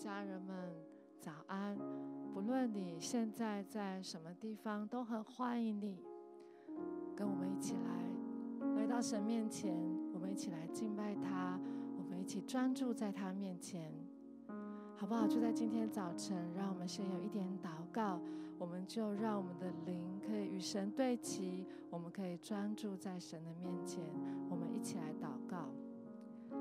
家人们，早安。不论你现在在什么地方，都很欢迎你跟我们一起来。来到神面前，我们一起来敬拜他，我们一起专注在他面前，好不好？就在今天早晨，让我们先有一点祷告。我们就让我们的灵可以与神对齐，我们可以专注在神的面前。我们一起来祷告。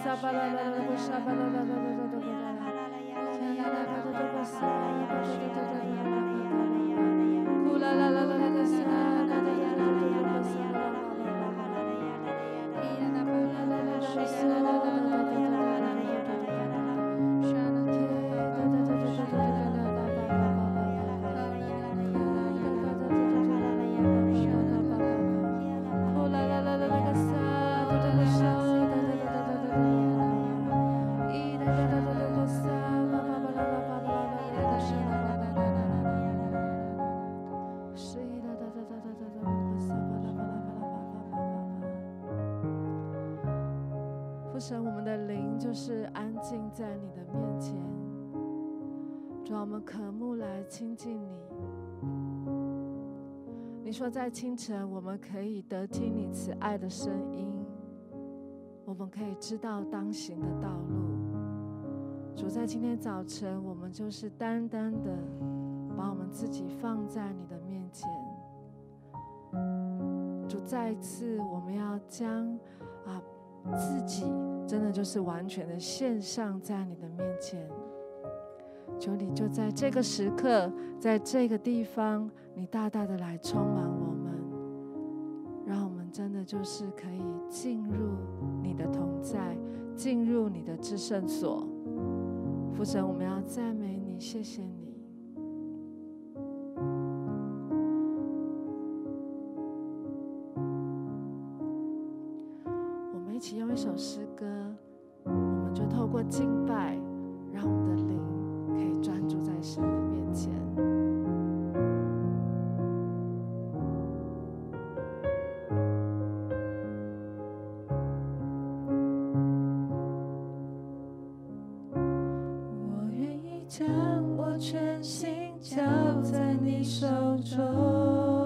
Shabala, 神，在你的面前，主，我们渴慕来亲近你。你说在清晨，我们可以得听你慈爱的声音，我们可以知道当行的道路。主，在今天早晨，我们就是单单的把我们自己放在你的面前。主，再次，我们要将啊自己。真的就是完全的献上在你的面前，求你就在这个时刻，在这个地方，你大大的来充满我们，让我们真的就是可以进入你的同在，进入你的至圣所。父神，我们要赞美你，谢谢你。将我全心交在你手中。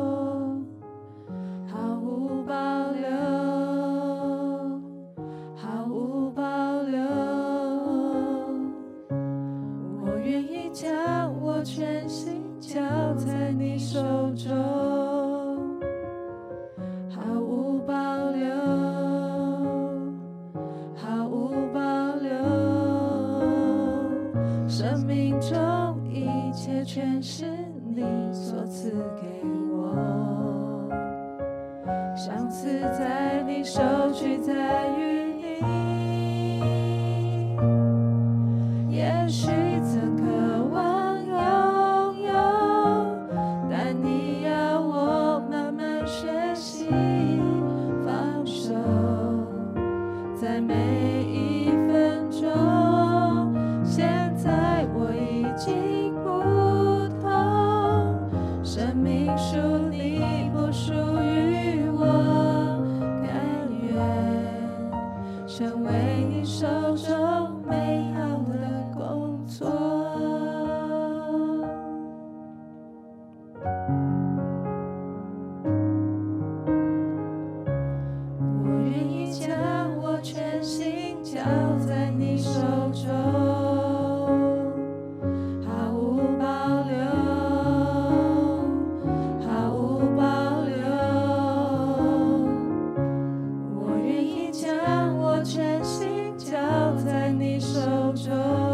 Oh.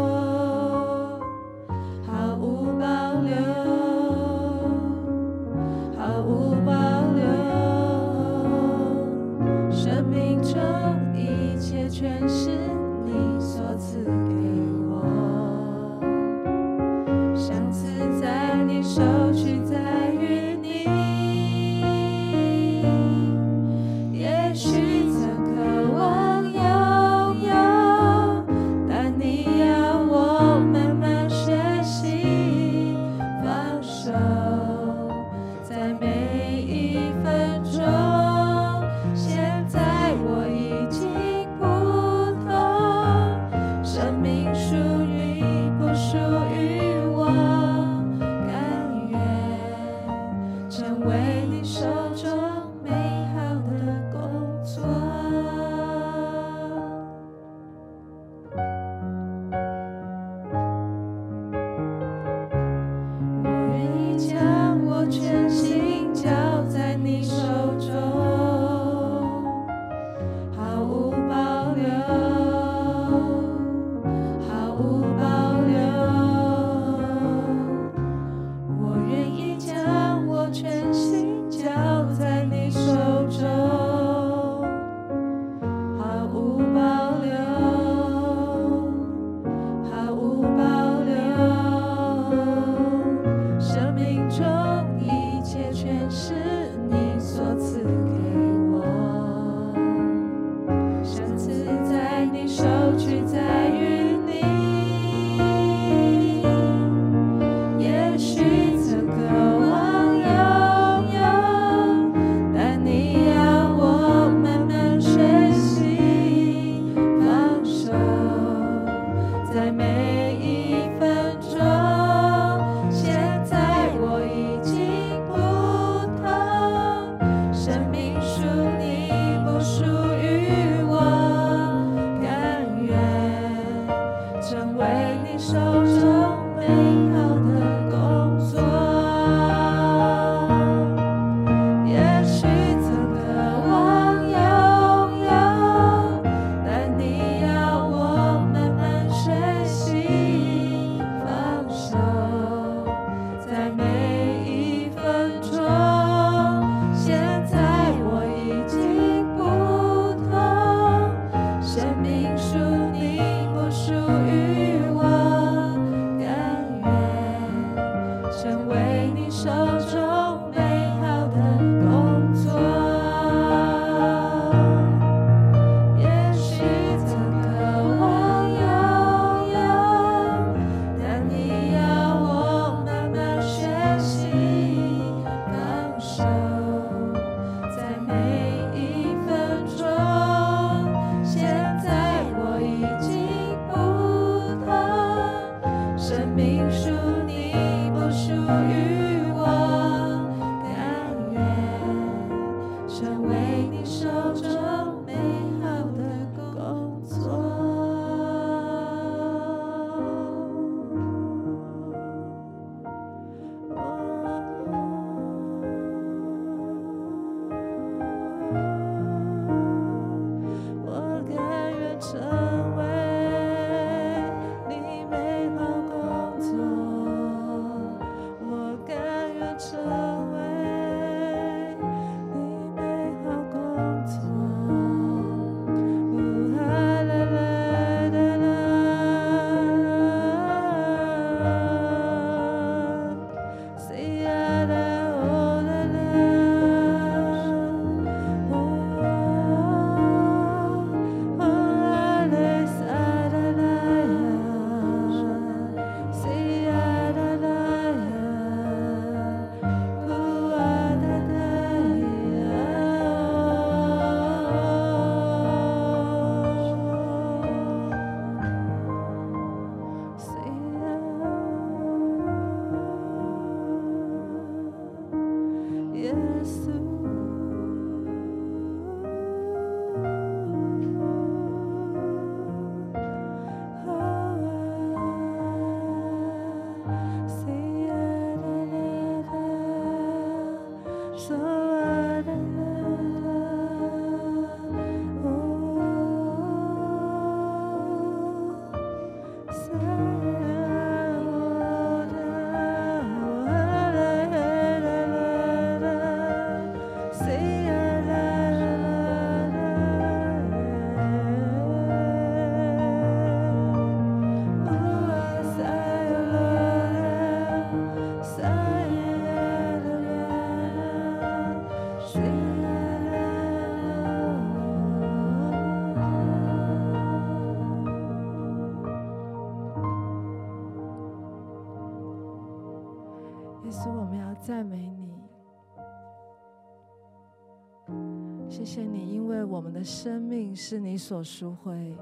谢谢你，因为我们的生命是你所赎回，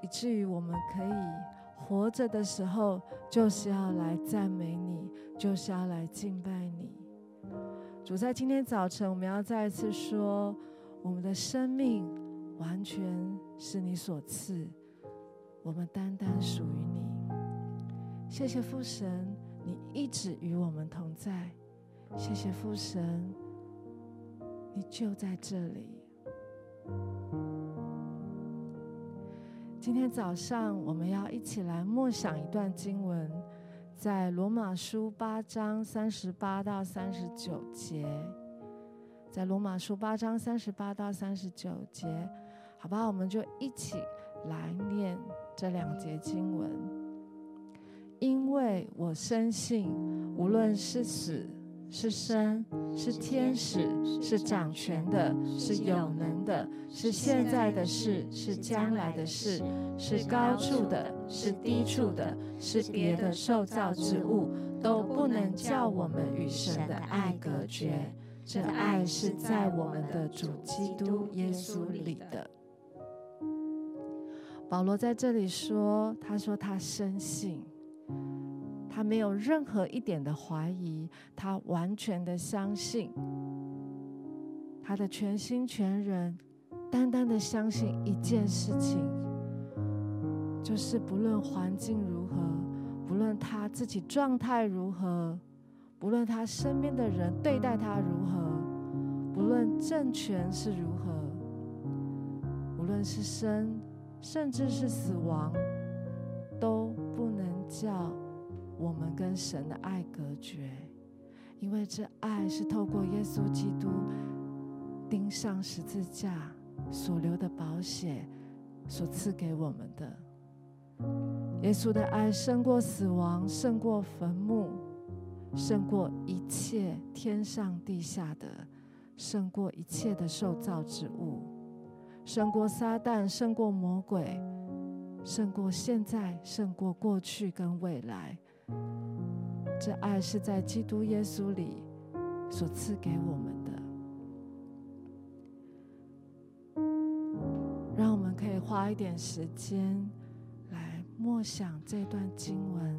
以至于我们可以活着的时候，就是要来赞美你，就是要来敬拜你。主，在今天早晨，我们要再一次说，我们的生命完全是你所赐，我们单单属于你。谢谢父神，你一直与我们同在。谢谢父神，你就在这里。今天早上我们要一起来默想一段经文，在罗马书八章三十八到三十九节。在罗马书八章三十八到三十九节，好吧，我们就一起来念这两节经文。因为我深信，无论是死。是神，是天使，是掌权的，是有能的，是现在的事，是将来的事，是高处的，是低处的，是别的受造之物，都不能叫我们与神的爱隔绝。这爱是在我们的主基督耶稣里的。保罗在这里说：“他说他深信。”他没有任何一点的怀疑，他完全的相信，他的全心全人，单单的相信一件事情，就是不论环境如何，不论他自己状态如何，不论他身边的人对待他如何，不论政权是如何，无论是生，甚至是死亡，都不能叫。我们跟神的爱隔绝，因为这爱是透过耶稣基督钉上十字架所流的宝血所赐给我们的。耶稣的爱胜过死亡，胜过坟墓，胜过一切天上地下的，胜过一切的受造之物，胜过撒旦，胜过魔鬼，胜过现在，胜过过去跟未来。这爱是在基督耶稣里所赐给我们的，让我们可以花一点时间来默想这段经文。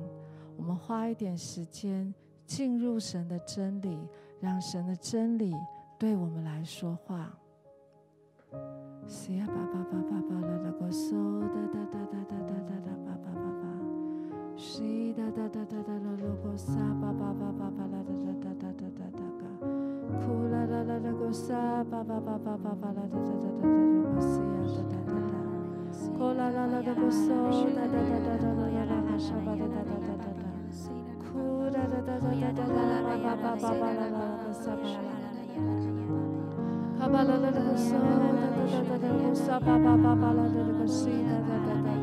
我们花一点时间进入神的真理，让神的真理对我们来说话。Shi da da da da da da lo go sa ba ba ba ba ba la da da da da da da da ga. Ku la la la la go sa ba ba ba ba ba ba la da da da da da lo go si ya da da da da. Ku la la la la go so da da da da da lo ya la la sha ba da da da da da da. Ku da da da da da da la la ba ba ba ba ba la la go sa ba la. Ka ba la la la go so da da da da da go sa ba ba ba ba la da da go si da da da da.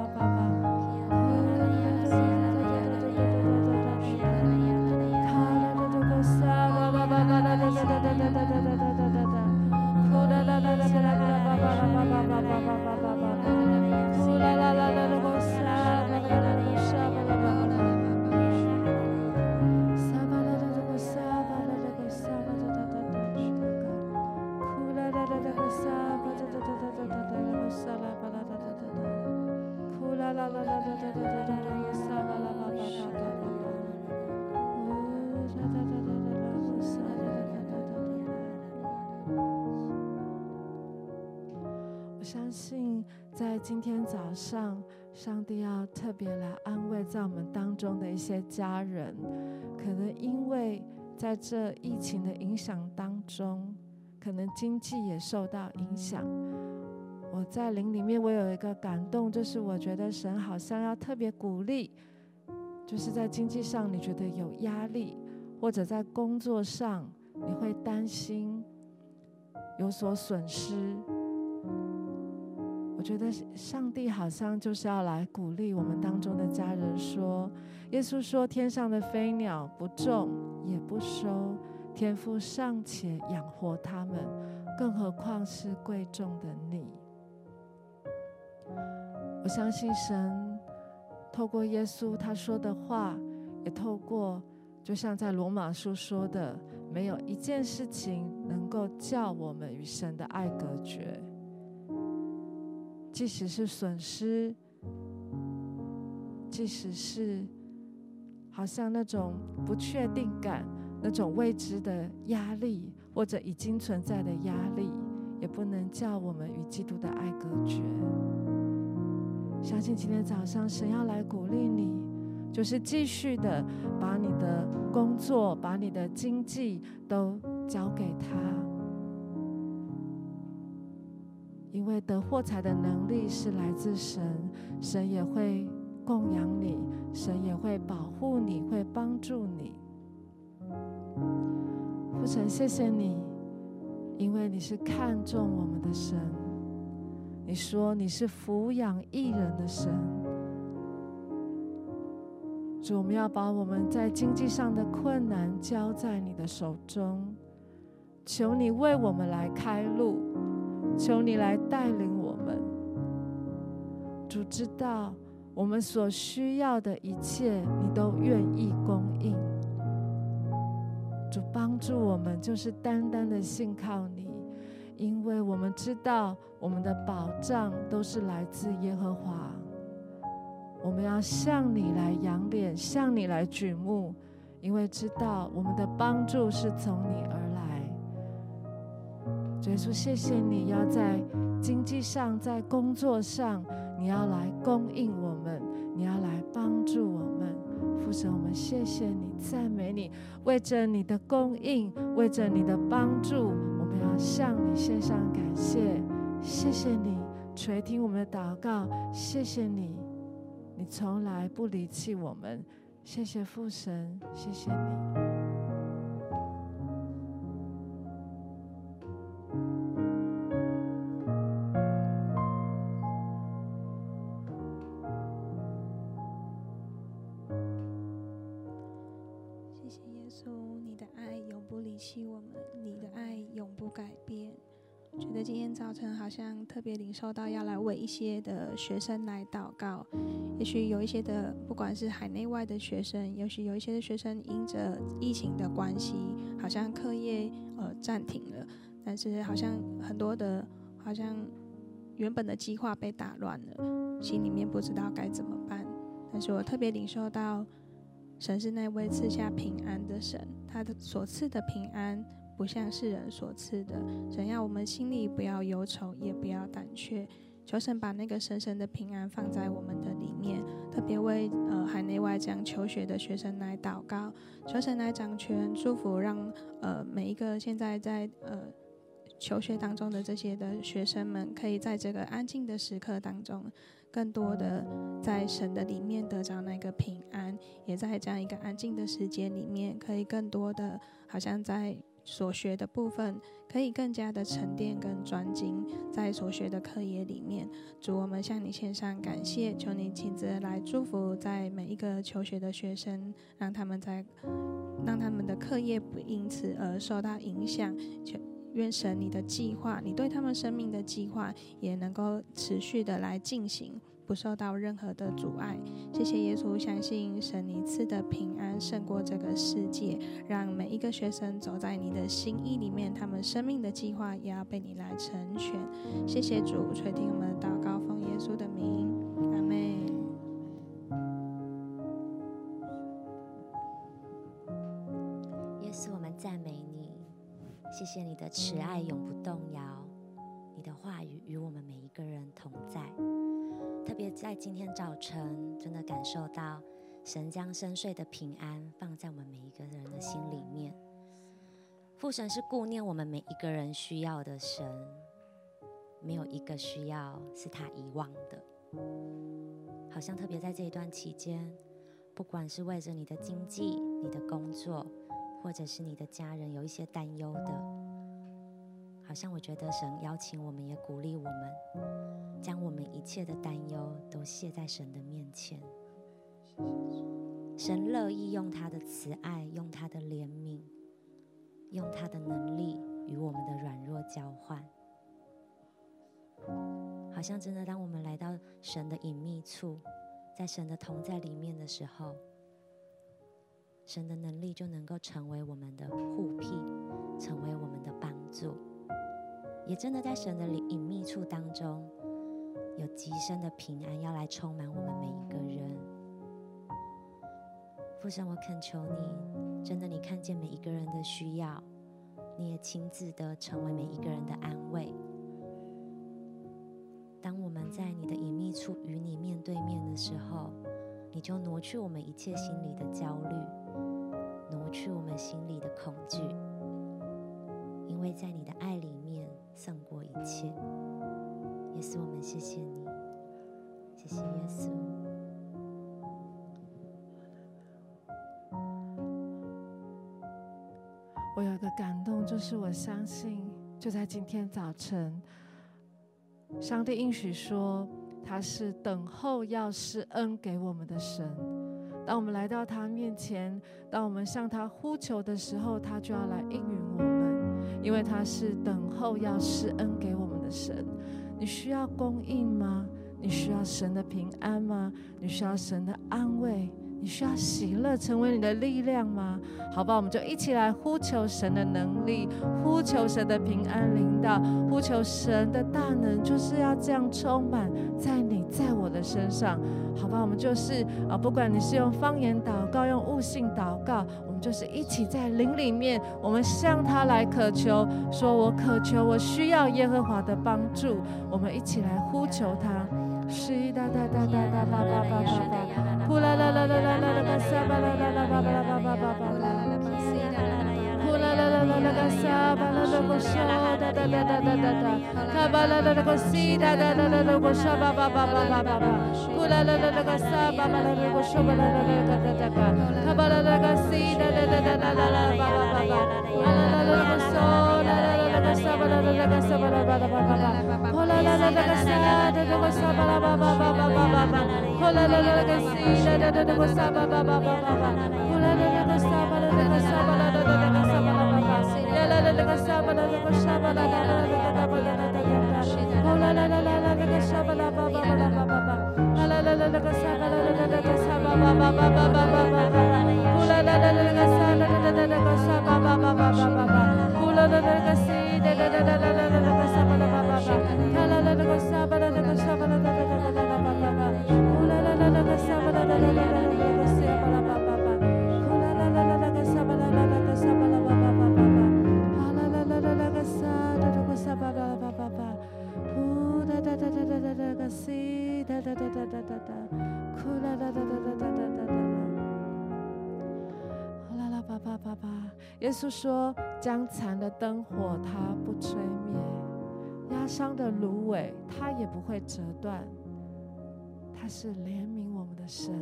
上，上帝要特别来安慰在我们当中的一些家人，可能因为在这疫情的影响当中，可能经济也受到影响。我在灵里面，我有一个感动，就是我觉得神好像要特别鼓励，就是在经济上你觉得有压力，或者在工作上你会担心有所损失。我觉得上帝好像就是要来鼓励我们当中的家人说：“耶稣说，天上的飞鸟不种也不收，天父尚且养活他们，更何况是贵重的你。”我相信神透过耶稣他说的话，也透过就像在罗马书说的，没有一件事情能够叫我们与神的爱隔绝。即使是损失，即使是好像那种不确定感、那种未知的压力，或者已经存在的压力，也不能叫我们与基督的爱隔绝。相信今天早上神要来鼓励你，就是继续的把你的工作、把你的经济都交给他，因为得货财的能力是来自神，神也会供养你，神也会保护你，会帮助你。父神，谢谢你，因为你是看重我们的神。你说你是抚养义人的神，主，我们要把我们在经济上的困难交在你的手中，求你为我们来开路，求你来带领我们。主知道我们所需要的一切，你都愿意供应。主帮助我们，就是单单的信靠你。因为我们知道，我们的保障都是来自耶和华。我们要向你来仰脸，向你来举目，因为知道我们的帮助是从你而主。耶稣，谢谢你要在经济上，在工作上，你要来供应我们，你要来帮助我们。父神，我们谢谢你，赞美你，为着你的供应，为着你的帮助。我们要向你献上感谢，谢谢你垂听我们的祷告，谢谢你，你从来不离弃我们，谢谢父神，谢谢你。受到要来为一些的学生来祷告，也许有一些的，不管是海内外的学生，也许有一些的学生因着疫情的关系，好像课业呃暂停了，但是好像很多的，好像原本的计划被打乱了，心里面不知道该怎么办。但是我特别领受到，神是那位赐下平安的神，他的所赐的平安。不像世人所赐的，神要我们心里不要忧愁，也不要胆怯。求神把那个深深的平安放在我们的里面，特别为呃海内外这样求学的学生来祷告，求神来掌权祝福，让呃每一个现在在呃求学当中的这些的学生们，可以在这个安静的时刻当中，更多的在神的里面得着那个平安，也在这样一个安静的时间里面，可以更多的好像在。所学的部分可以更加的沉淀跟专精在所学的课业里面。主，我们向你献上感谢，求你亲自来祝福在每一个求学的学生，让他们在让他们的课业不因此而受到影响。求愿神你的计划，你对他们生命的计划也能够持续的来进行。不受到任何的阻碍，谢谢耶稣，相信神你赐的平安胜过这个世界，让每一个学生走在你的心意里面，他们生命的计划也要被你来成全。谢谢主，垂听我们的祷告，奉耶稣的名，阿门。耶稣，我们赞美你，谢谢你的慈爱永不动摇，你的话语与我们每一个人同在。特别在今天早晨，真的感受到神将深邃的平安放在我们每一个人的心里面。父神是顾念我们每一个人需要的神，没有一个需要是他遗忘的。好像特别在这一段期间，不管是为着你的经济、你的工作，或者是你的家人有一些担忧的。好像我觉得神邀请我们，也鼓励我们，将我们一切的担忧都卸在神的面前。神乐意用他的慈爱，用他的怜悯，用他的能力与我们的软弱交换。好像真的，当我们来到神的隐秘处，在神的同在里面的时候，神的能力就能够成为我们的护庇，成为我们的帮助。也真的在神的里隐秘处当中，有极深的平安要来充满我们每一个人。父神，我恳求你，真的，你看见每一个人的需要，你也亲自的成为每一个人的安慰。当我们在你的隐秘处与你面对面的时候，你就挪去我们一切心里的焦虑，挪去我们心里的恐惧，因为在你的爱里面胜过一切。也是，我们谢谢你，谢谢耶稣。我有个感动，就是我相信，就在今天早晨。上帝应许说，他是等候要施恩给我们的神。当我们来到他面前，当我们向他呼求的时候，他就要来应允，因为他是等候要施恩给我们的神。你需要供应吗？你需要神的平安吗？你需要神的安慰？你需要喜乐成为你的力量吗？好吧，我们就一起来呼求神的能力，呼求神的平安领导，呼求神的大能，就是要这样充满在你在我的身上。好吧，我们就是啊，不管你是用方言祷告，用悟性祷告，就是一起在灵里面，我们向他来渴求，说我渴求，我需要耶和华的帮助。我们一起来呼求他。是哒哒哒哒哒哒哒哒哒哒，呼啦啦啦啦啦啦啦个沙巴啦啦啦叭叭叭叭叭叭，呼啦啦 Hola, la la la la 耶稣说：“将残的灯火，它不吹灭；压伤的芦苇，它也不会折断。”他是怜悯我们的神，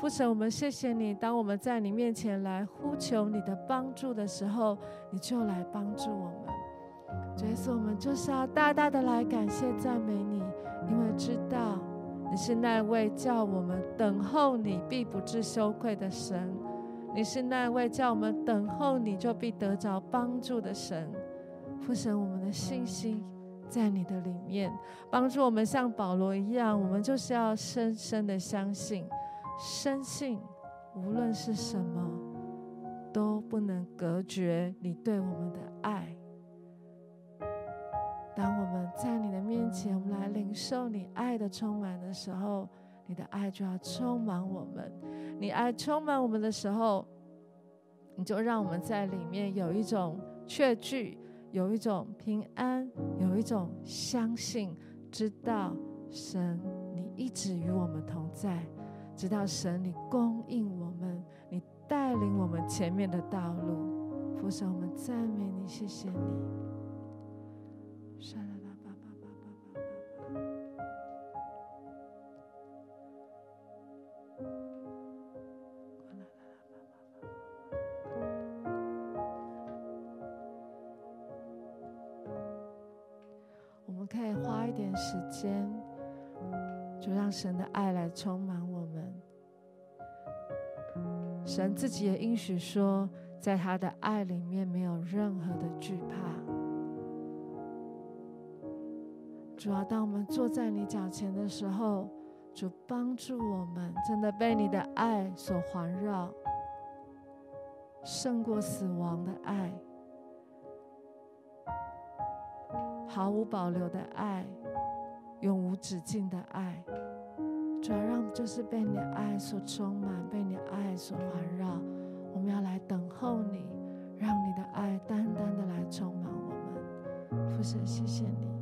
父神，我们谢谢你。当我们在你面前来呼求你的帮助的时候，你就来帮助我们。主耶稣，我们就是要大大的来感谢赞美你，因为知道你是那位叫我们等候你必不至羞愧的神，你是那位叫我们等候你就必得着帮助的神。父神，我们的信心。在你的里面，帮助我们像保罗一样，我们就是要深深的相信，深信无论是什么，都不能隔绝你对我们的爱。当我们在你的面前，我们来领受你爱的充满的时候，你的爱就要充满我们。你爱充满我们的时候，你就让我们在里面有一种确据。有一种平安，有一种相信，知道神你一直与我们同在，知道神你供应我们，你带领我们前面的道路。父神，我们赞美你，谢谢你。神的爱来充满我们。神自己也应许说，在他的爱里面没有任何的惧怕。主要当我们坐在你脚前的时候，主帮助我们，真的被你的爱所环绕，胜过死亡的爱，毫无保留的爱。永无止境的爱。主要让就是被你爱所充满，被你爱所环绕。我们要来等候你，让你的爱单单的来充满我们。父神，谢谢你。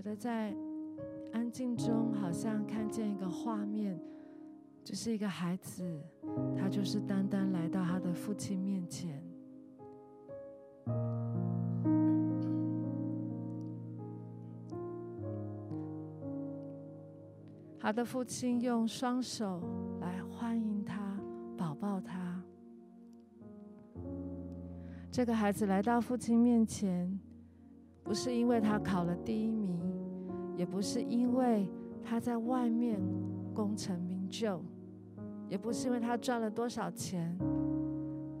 觉得在安静中，好像看见一个画面，就是一个孩子，他就是单单来到他的父亲面前。他的父亲用双手来欢迎他，抱抱他。这个孩子来到父亲面前。不是因为他考了第一名，也不是因为他在外面功成名就，也不是因为他赚了多少钱，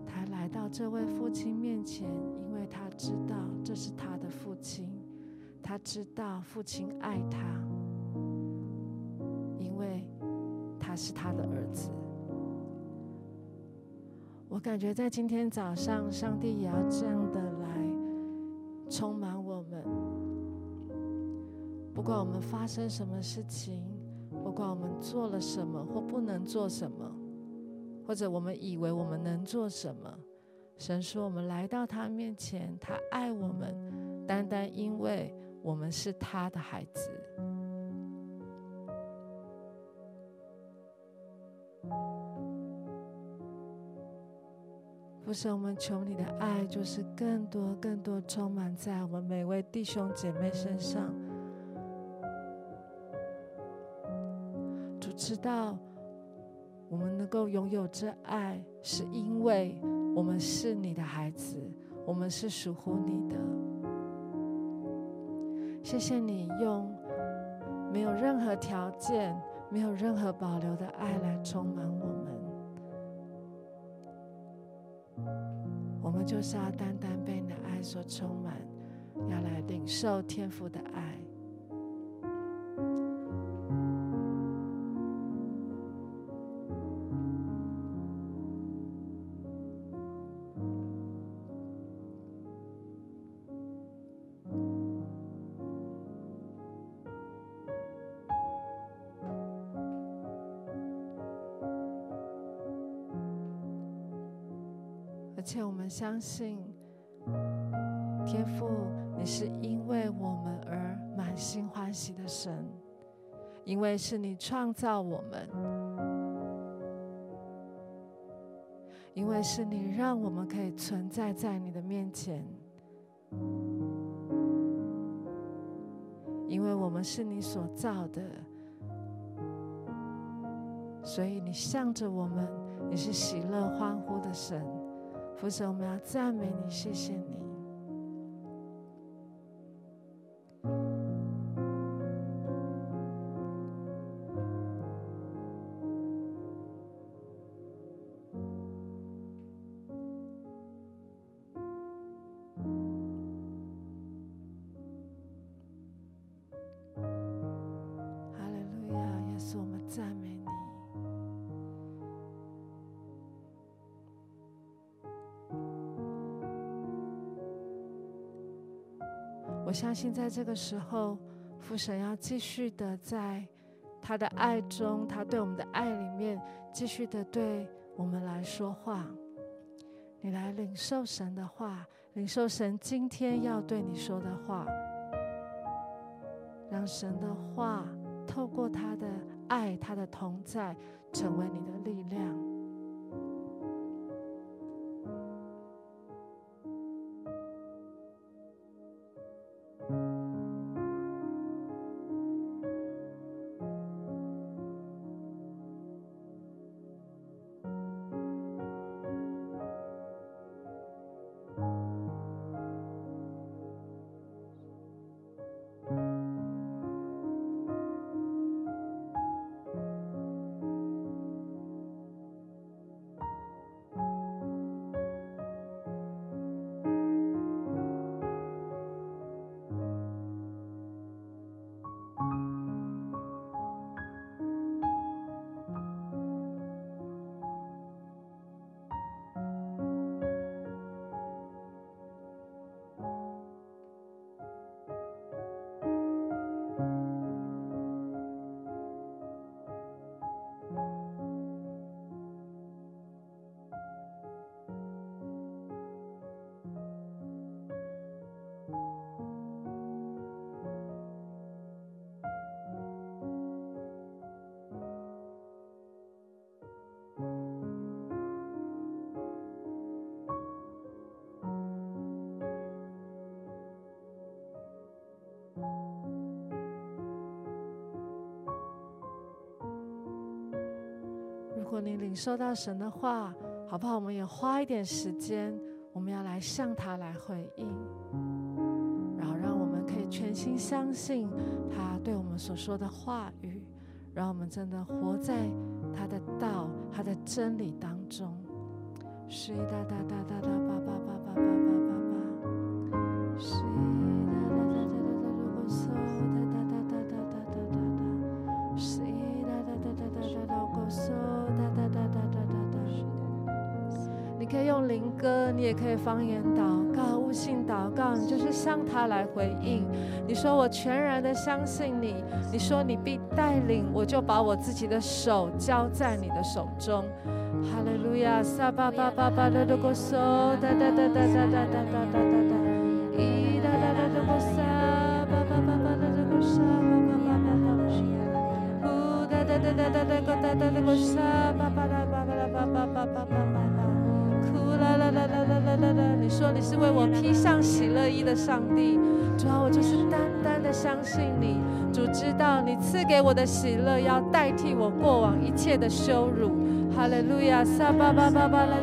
他来到这位父亲面前，因为他知道这是他的父亲，他知道父亲爱他，因为他是他的儿子。我感觉在今天早上，上帝也要这样的来充满。不管我们发生什么事情，不管我们做了什么或不能做什么，或者我们以为我们能做什么，神说我们来到他面前，他爱我们，单单因为我们是他的孩子。父神，我们求你的爱，就是更多、更多充满在我们每位弟兄姐妹身上。知道我们能够拥有这爱，是因为我们是你的孩子，我们是属乎你的。谢谢你用没有任何条件、没有任何保留的爱来充满我们。我们就是要单单被你的爱所充满，要来领受天父的爱。且我们相信，天父，你是因为我们而满心欢喜的神，因为是你创造我们，因为是你让我们可以存在在你的面前，因为我们是你所造的，所以你向着我们，你是喜乐欢呼的神。父神，我们要赞美你，谢谢你。信，在这个时候，父神要继续的在他的爱中，他对我们的爱里面，继续的对我们来说话。你来领受神的话，领受神今天要对你说的话，让神的话透过他的爱、他的同在，成为你的力量。如果你领受到神的话，好不好？我们也花一点时间，我们要来向他来回应，然后让我们可以全心相信他对我们所说的话语，让我们真的活在他的道、他的真理当中。是哒哒哒哒哒叭叭叭叭叭叭叭用灵歌，你也可以方言祷告、悟性祷告，你就是向他来回应。你说我全然的相信你，你说你必带领，我就把我自己的手交在你的手中。哈利路亚，撒巴巴巴巴的的歌声，哒哒哒哒哒哒哒哒哒哒哒，咿哒哒哒的歌声，巴巴巴巴的的歌声，巴巴巴巴的，呼哒哒哒哒哒哒哒哒的歌声，巴巴拉巴巴拉巴巴巴巴巴。啦啦啦！你说你是为我披上喜乐衣的上帝，主啊，我就是单单的相信你。主知道你赐给我的喜乐要代替我过往一切的羞辱。哈利路亚！撒巴巴巴巴拉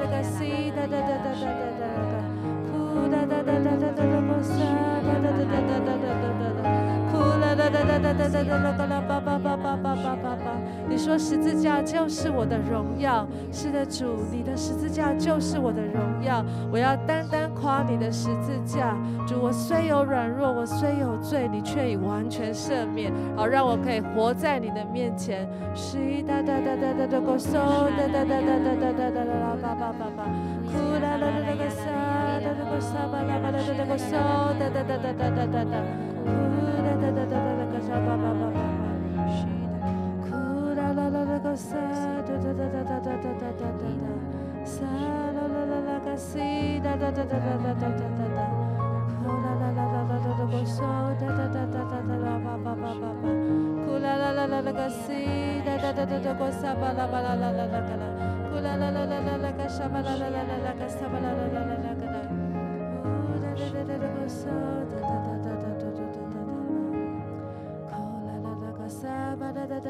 哒哒哒哒哒哒哒啦啦巴巴巴巴巴巴巴巴。你说十字架就是我的荣耀，是的，主，你的十字架就是我的荣耀。我要单单夸你的十字架，主，我虽有软弱，我虽有罪，你却已完全赦免，好让我可以活在你的面前。是哒哒哒哒哒哒个手，哒哒哒哒哒哒哒哒啦巴巴巴巴，哭啦啦啦啦个沙，哒哒个沙巴啦巴啦哒哒个手，哒哒哒哒哒哒哒哒，哭哒哒哒哒哒啦啦啦个沙，哒哒哒哒哒哒哒哒哒哒，沙啦啦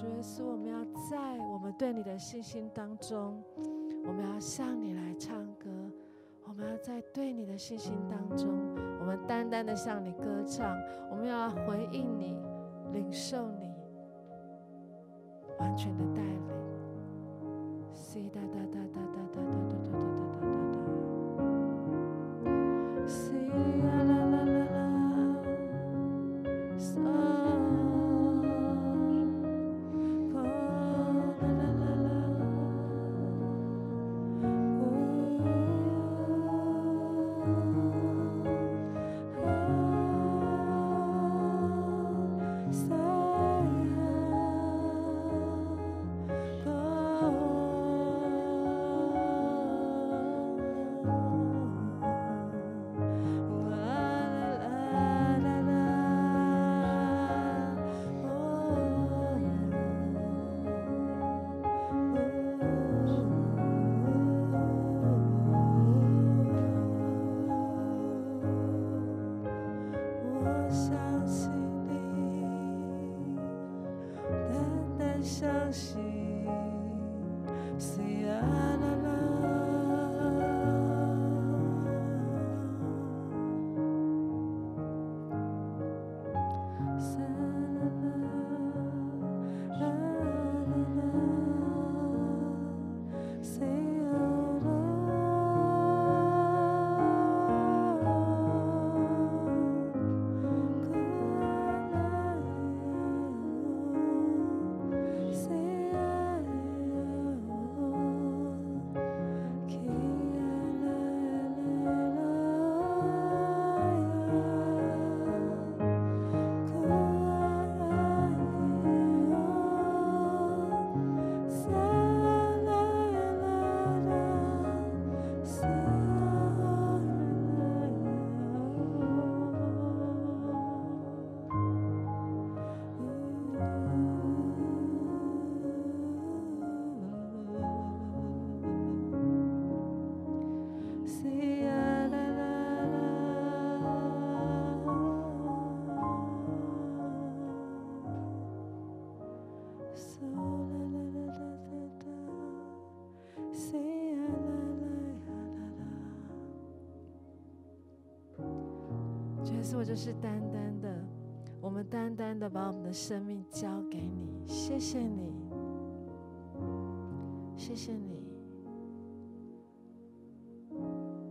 主耶稣，我们要在我们对你的信心当中，我们要向你来唱歌。我们要在对你的信心当中，我们单单的向你歌唱。我们要回应你，领受你完全的带领。我就是单单的，我们单单的把我们的生命交给你，谢谢你，谢谢你，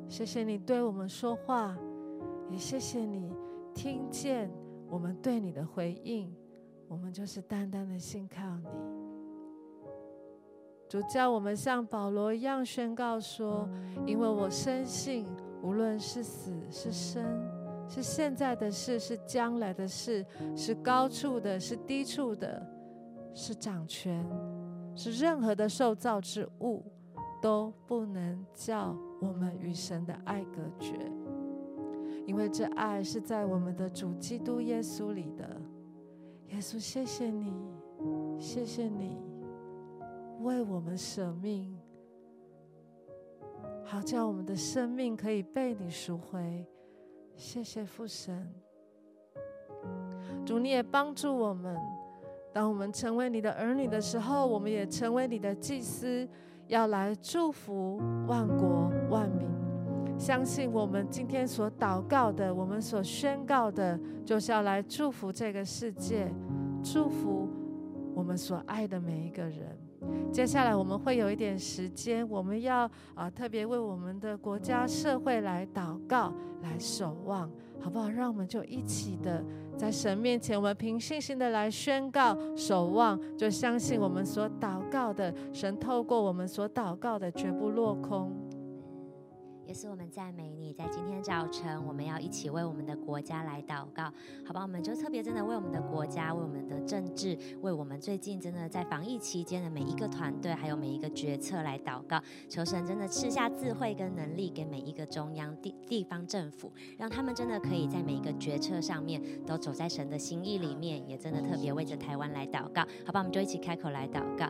谢谢你对我们说话，也谢谢你听见我们对你的回应，我们就是单单的信靠你。主叫我们像保罗一样宣告说：“因为我深信，无论是死是生。”是现在的事，是将来的事，是高处的，是低处的，是掌权，是任何的受造之物，都不能叫我们与神的爱隔绝，因为这爱是在我们的主基督耶稣里的。耶稣，谢谢你，谢谢你为我们舍命，好叫我们的生命可以被你赎回。谢谢父神，主，你也帮助我们。当我们成为你的儿女的时候，我们也成为你的祭司，要来祝福万国万民。相信我们今天所祷告的，我们所宣告的，就是要来祝福这个世界，祝福我们所爱的每一个人。接下来我们会有一点时间，我们要啊特别为我们的国家社会来祷告，来守望，好不好？让我们就一起的在神面前，我们凭信心的来宣告守望，就相信我们所祷告的，神透过我们所祷告的绝不落空。也是我们赞美你，在今天早晨，我们要一起为我们的国家来祷告，好吧？我们就特别真的为我们的国家、为我们的政治、为我们最近真的在防疫期间的每一个团队，还有每一个决策来祷告，求神真的赐下智慧跟能力给每一个中央地地方政府，让他们真的可以在每一个决策上面都走在神的心意里面，也真的特别为着台湾来祷告，好吧？我们就一起开口来祷告。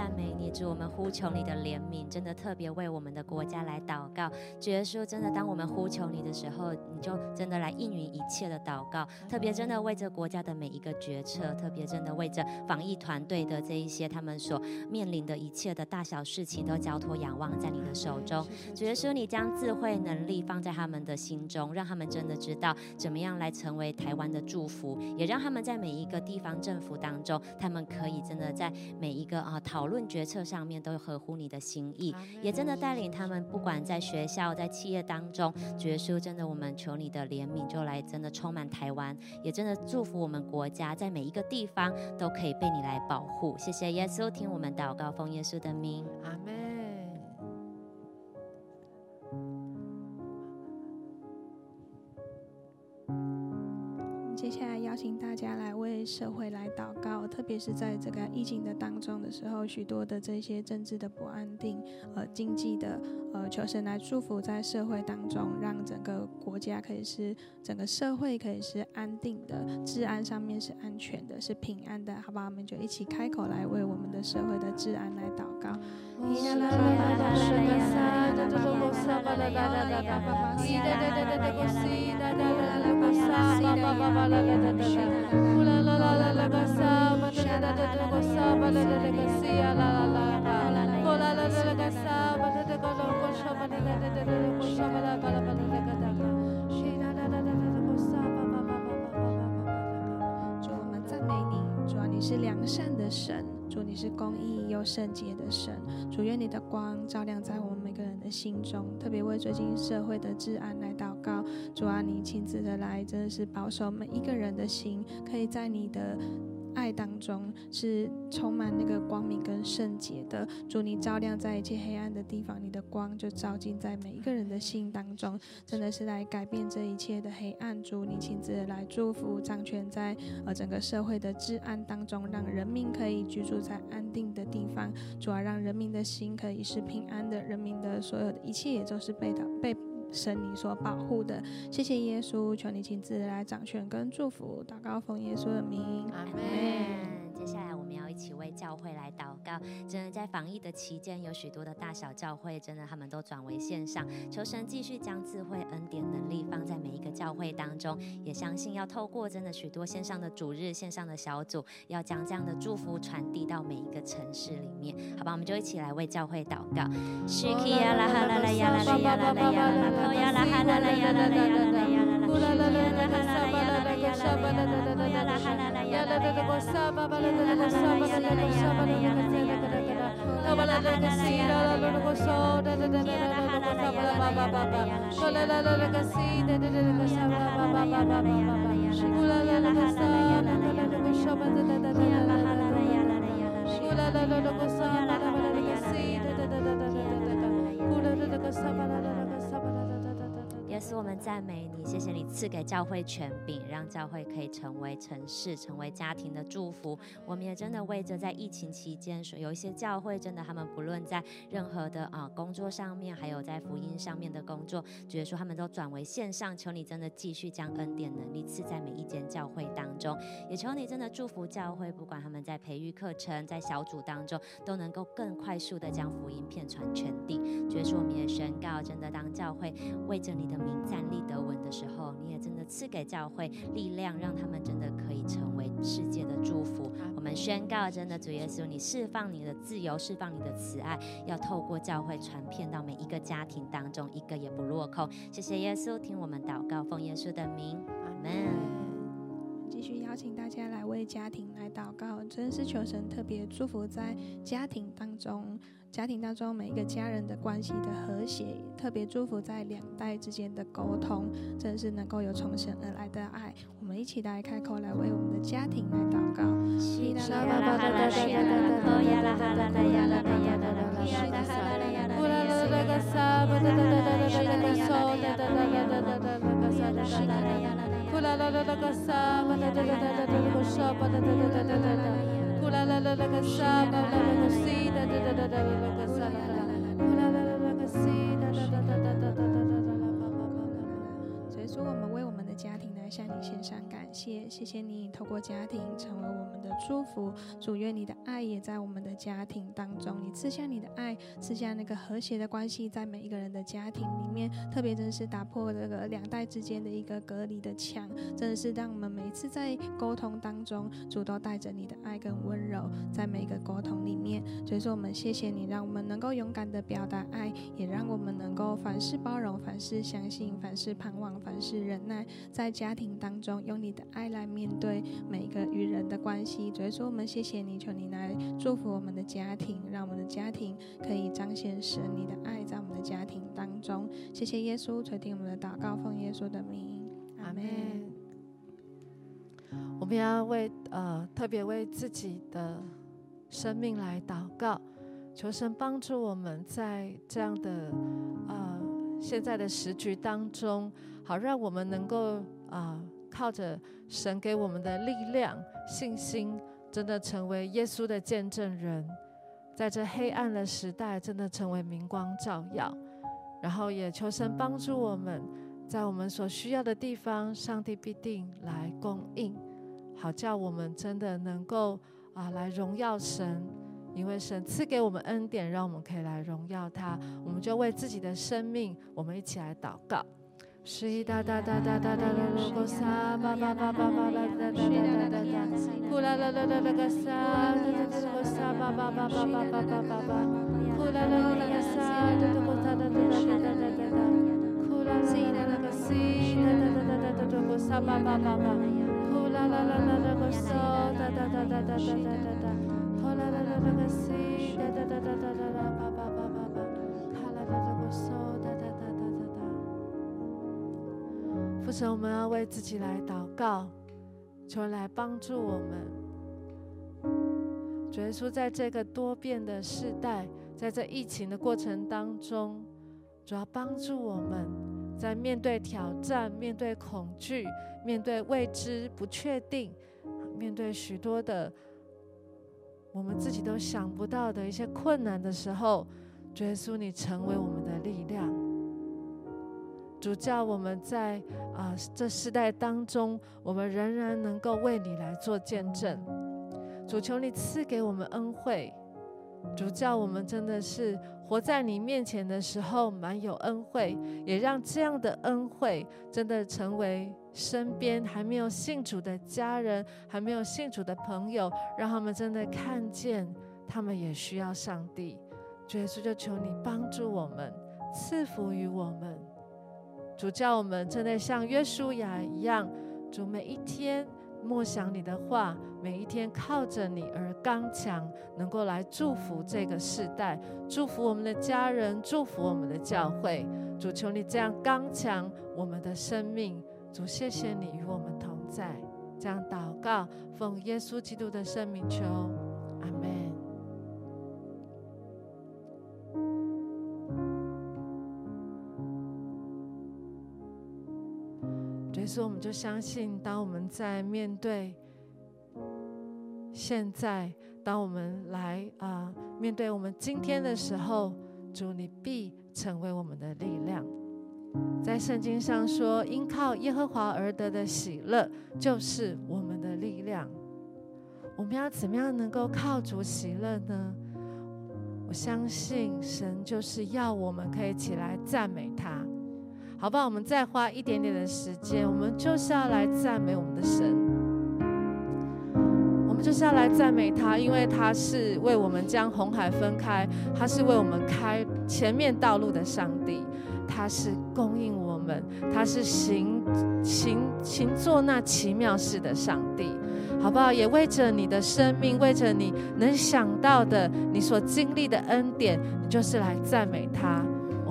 赞美你，主，我们呼求你的怜悯，真的特别为我们的国家来祷告。主耶稣，真的当我们呼求你的时候，你就真的来应允一切的祷告。特别真的为这国家的每一个决策，特别真的为这防疫团队的这一些他们所面临的一切的大小事情，都交托仰望在你的手中。主耶稣，你将智慧能力放在他们的心中，让他们真的知道怎么样来成为台湾的祝福，也让他们在每一个地方政府当中，他们可以真的在。每一个啊讨论决策上面都合乎你的心意，也真的带领他们，不管在学校、在企业当中，耶稣真的，我们求你的怜悯，就来真的充满台湾，也真的祝福我们国家在每一个地方都可以被你来保护。谢谢耶稣，听我们祷告，奉耶稣的名，阿门。接下来邀请大家来为社会来祷告，特别是在这个疫情的当中的时候，许多的这些政治的不安定，呃，经济的，呃，求神来祝福在社会当中，让整个国家可以是整个社会可以是安定的，治安上面是安全的，是平安的，好吧？我们就一起开口来为我们的社会的治安来祷告。主，我们赞美你，主啊，你是良善的神，主，你是公义又圣洁的神，主，愿你的光照亮在我们每个人的心中，特别为最近社会的治安来祷告，主啊，你亲自的来，真的是保守每一个人的心，可以在你的。爱当中是充满那个光明跟圣洁的，主你照亮在一切黑暗的地方，你的光就照进在每一个人的心当中，真的是来改变这一切的黑暗。主你亲自来祝福掌权在呃整个社会的治安当中，让人民可以居住在安定的地方，主啊，让人民的心可以是平安的，人民的所有的一切也都是被他被。神你所保护的，谢谢耶稣，求你亲自来掌权跟祝福，祷告奉耶稣的名，阿门。接下来我们要一起为教会来祷告。真的在防疫的期间，有许多的大小教会，真的他们都转为线上。求神继续将智慧、恩典、能力放在每一个教会当中，也相信要透过真的许多线上的主日、线上的小组，要将这样的祝福传递到每一个城市里面。好吧，我们就一起来为教会祷告。Shake 赞美你，谢谢你赐给教会权柄，让教会可以成为城市、成为家庭的祝福。我们也真的为着在疫情期间，说有一些教会真的他们不论在任何的啊工作上面，还有在福音上面的工作，觉得说他们都转为线上，求你真的继续将恩典能力赐在每一间教会当中，也求你真的祝福教会，不管他们在培育课程、在小组当中，都能够更快速的将福音遍传全地。觉得说我们也宣告，真的当教会为着你的名赞立得稳的时候，你也真的赐给教会力量，让他们真的可以成为世界的祝福。我们宣告，真的主耶稣，你释放你的自由，释放你的慈爱，要透过教会传遍到每一个家庭当中，一个也不落空。谢谢耶稣，听我们祷告，奉耶稣的名，阿门。继续邀请大家来为家庭来祷告，真是求神特别祝福在家庭当中。家庭当中每一个家人的关系的和谐，特别祝福在两代之间的沟通，真是能够有从神而来的爱。我们一起来开口来为我们的家庭来祷告。啦啦啦啦个沙巴啦啦个西哒哒哒哒啦啦个沙啦啦啦，啦啦啦啦个西哒哒哒哒哒哒哒哒哒哒哒哒哒哒哒哒哒哒哒。所以说，我们为我们的家庭向你献上感谢，谢谢你透过家庭成为我们的祝福。主，愿你的爱也在我们的家庭当中，你赐下你的爱，赐下那个和谐的关系，在每一个人的家庭里面，特别真的是打破这个两代之间的一个隔离的墙，真的是让我们每一次在沟通当中，主都带着你的爱跟温柔，在每一个沟通里面。所以说，我们谢谢你，让我们能够勇敢的表达爱，也让我们能够凡事包容，凡事相信，凡事盼望，凡事忍耐，在家庭当中用你的爱来面对每一个与人的关系。所以说，我们谢谢你，求你来祝福我们的家庭，让我们的家庭可以彰显神你的爱在我们的家庭当中。谢谢耶稣垂听我们的祷告，奉耶稣的名，阿门。我们要为呃特别为自己的生命来祷告，求神帮助我们在这样的呃现在的时局当中，好让我们能够啊、靠着神给我们的力量、信心。真的成为耶稣的见证人，在这黑暗的时代，真的成为明光照耀。然后也求神帮助我们，在我们所需要的地方，上帝必定来供应，好叫我们真的能够啊来荣耀神，因为神赐给我们恩典，让我们可以来荣耀他。我们就为自己的生命，我们一起来祷告。是哒哒哒哒哒哒罗罗沙巴巴巴巴巴啦哒哒哒哒哒哒，呼啦啦啦啦啦个沙，哒哒哒个沙巴巴巴巴巴巴巴巴巴，呼啦啦啦个沙，哒哒个哒哒哒哒哒哒哒哒，呼啦啦啦啦个西，哒哒哒哒哒哒个沙巴巴巴巴，呼啦啦啦啦啦个沙，哒哒哒哒哒哒哒哒，呼啦啦啦啦个西，哒哒哒父神，我们要为自己来祷告，求来帮助我们。主耶稣，在这个多变的时代，在这疫情的过程当中，主要帮助我们在面对挑战、面对恐惧、面对未知、不确定、面对许多的我们自己都想不到的一些困难的时候，主耶稣，你成为我们的力量。主叫我们在啊、这世代当中，我们仍然能够为你来做见证。主求你赐给我们恩惠。主叫我们真的是活在你面前的时候满有恩惠，也让这样的恩惠真的成为身边还没有信主的家人，还没有信主的朋友，让他们真的看见他们也需要上帝。主耶稣就求你帮助我们，赐福于我们。主叫我们真的像约书亚一样，主每一天默想你的话，每一天靠着你而刚强，能够来祝福这个世代，祝福我们的家人，祝福我们的教会。主求你这样刚强我们的生命。主谢谢你与我们同在，这样祷告，奉耶稣基督的圣名求，所以我们就相信，当我们在面对现在，当我们来啊、面对我们今天的时候，主你必成为我们的力量。在圣经上说，因靠耶和华而得的喜乐，就是我们的力量。我们要怎么样能够靠主喜乐呢？我相信神就是要我们可以起来赞美他，好不好？我们再花一点点的时间，我们就是要来赞美我们的神。我们就是要来赞美他，因为他是为我们将红海分开，他是为我们开前面道路的上帝，他是供应我们，他是行行行做那奇妙事的上帝。好不好？也为着你的生命，为着你能想到的，你所经历的恩典，你就是来赞美他。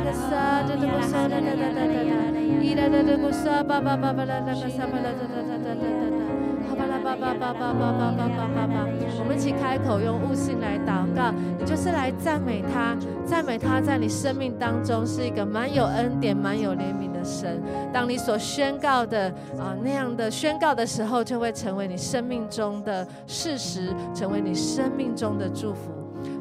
个沙，哒哒哒哒哒哒，伊啦啦啦个沙，巴，拉巴巴巴巴巴巴巴巴巴。我们一起开口用悟性来祷告，你就是来赞美他，赞美他在你生命当中是一个满有恩典、满有怜悯的神。当你所宣告的啊那样的宣告的时候，就会成为你生命中的事实，成为你生命中的祝福。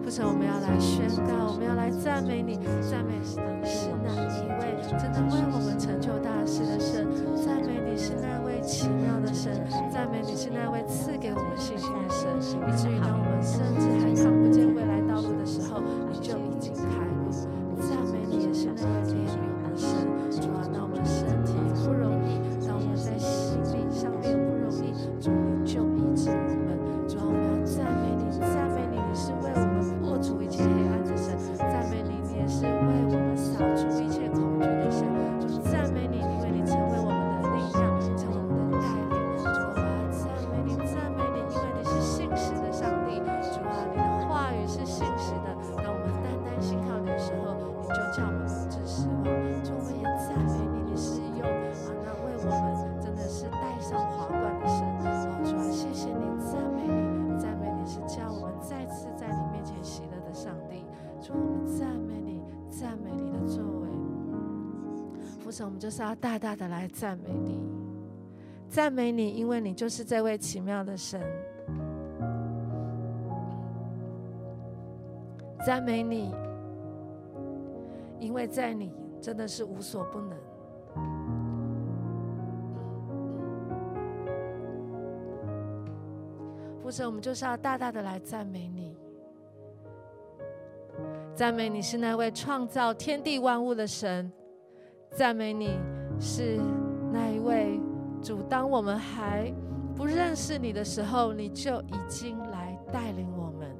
父神，我们要来宣告，我们要来赞美你，赞美你是哪一位真的为就是要大大的来赞美你，赞美你，因为你就是这位奇妙的神。赞美你，因为在你真的是无所不能。父神，我们就是要大大的来赞美你。赞美你是那位创造天地万物的神，赞美你是那一位主。当我们还不认识你的时候，你就已经来带领我们。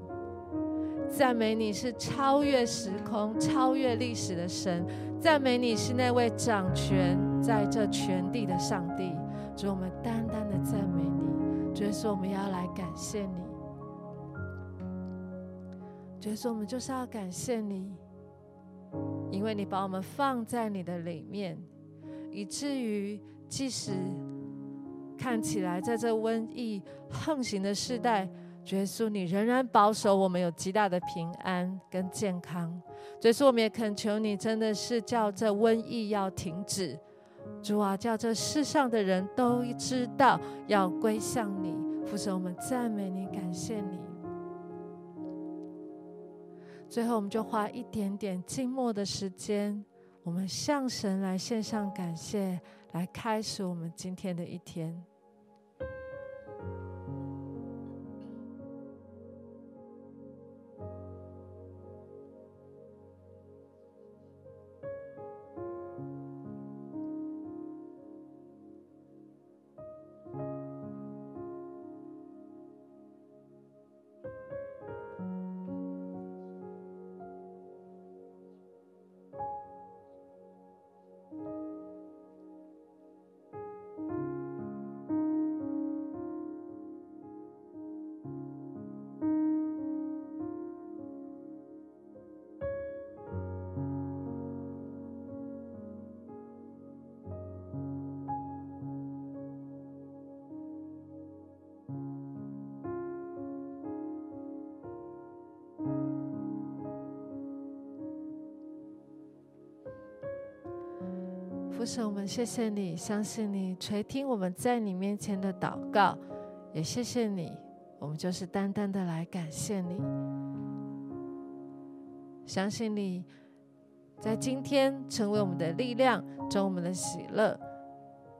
赞美你是超越时空、超越历史的神，赞美你是那位掌权在这全地的上帝。主，我们单单的赞美你，主说我们要来感谢你。所以说，我们就是要感谢你，因为你把我们放在你的里面，以至于即使看起来在这瘟疫横行的时代，耶稣你仍然保守我们有极大的平安跟健康。所以说，我们也恳求你，真的是叫这瘟疫要停止，主啊，叫这世上的人都知道要归向你。父神，我们赞美你，感谢你。最后，我们就花一点点静默的时间，我们向神来献上感谢，来开始我们今天的一天。神，我们谢谢你，相信你垂听我们在你面前的祷告，也谢谢你，我们就是单单的来感谢你，相信你在今天成为我们的力量，成我们的喜乐，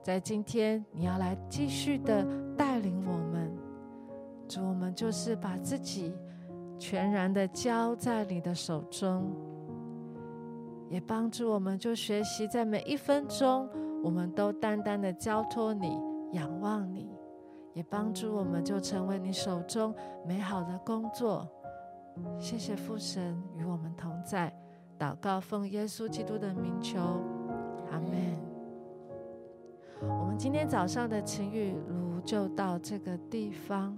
在今天你要来继续的带领我们，主，我们就是把自己全然的交在你的手中。也帮助我们，就学习在每一分钟，我们都单单的交托你，仰望你。也帮助我们，就成为你手中美好的工作。谢谢父神与我们同在，祷告奉耶稣基督的名求，阿门。我们今天早上的情雨如就到这个地方，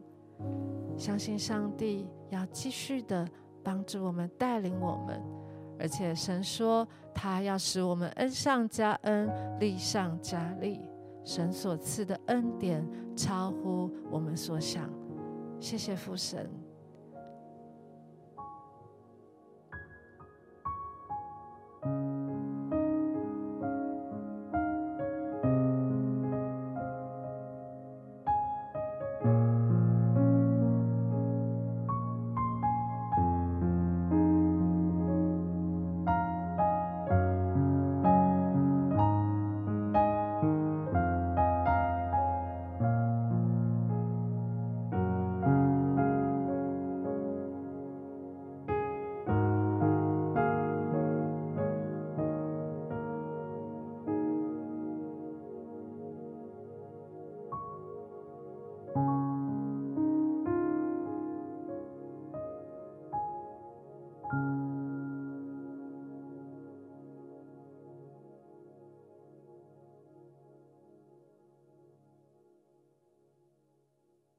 相信上帝要继续的帮助我们，带领我们。而且神说他要使我们恩上加恩利上加利神所赐的恩典超乎我们所想。谢谢父神。